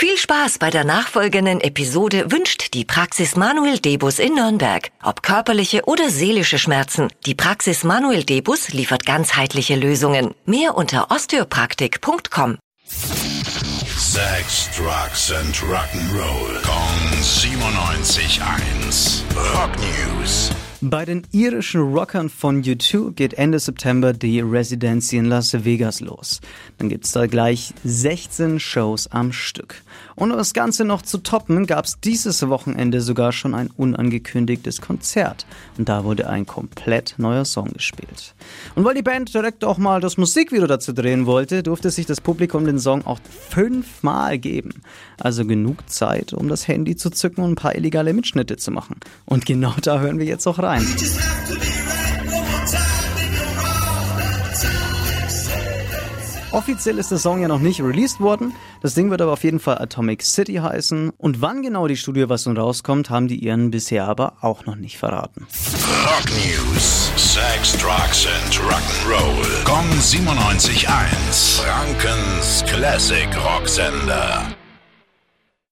Viel Spaß bei der nachfolgenden Episode wünscht die Praxis Manuel Debus in Nürnberg. Ob körperliche oder seelische Schmerzen, die Praxis Manuel Debus liefert ganzheitliche Lösungen. Mehr unter osteopraktik.com. Sex, Drugs and Rock'n'Roll. Kong 97.1. Rock News. Bei den irischen Rockern von U2 geht Ende September die Residency in Las Vegas los. Dann gibt's da gleich 16 Shows am Stück. Und um das Ganze noch zu toppen, gab's dieses Wochenende sogar schon ein unangekündigtes Konzert. Und da wurde ein komplett neuer Song gespielt. Und weil die Band direkt auch mal das Musikvideo dazu drehen wollte, durfte sich das Publikum den Song auch fünfmal geben. Also genug Zeit, um das Handy zu zücken und ein paar illegale Mitschnitte zu machen. Und genau da hören wir jetzt auch rein. Offiziell ist der Song ja noch nicht released worden. Das Ding wird aber auf jeden Fall Atomic City heißen. Und wann genau die Studioversion rauskommt, haben die ihren bisher aber auch noch nicht verraten. Rock News. Sex, Drugs and Rock'n'Roll. Kong 97.1. Frankens Classic Rocksender.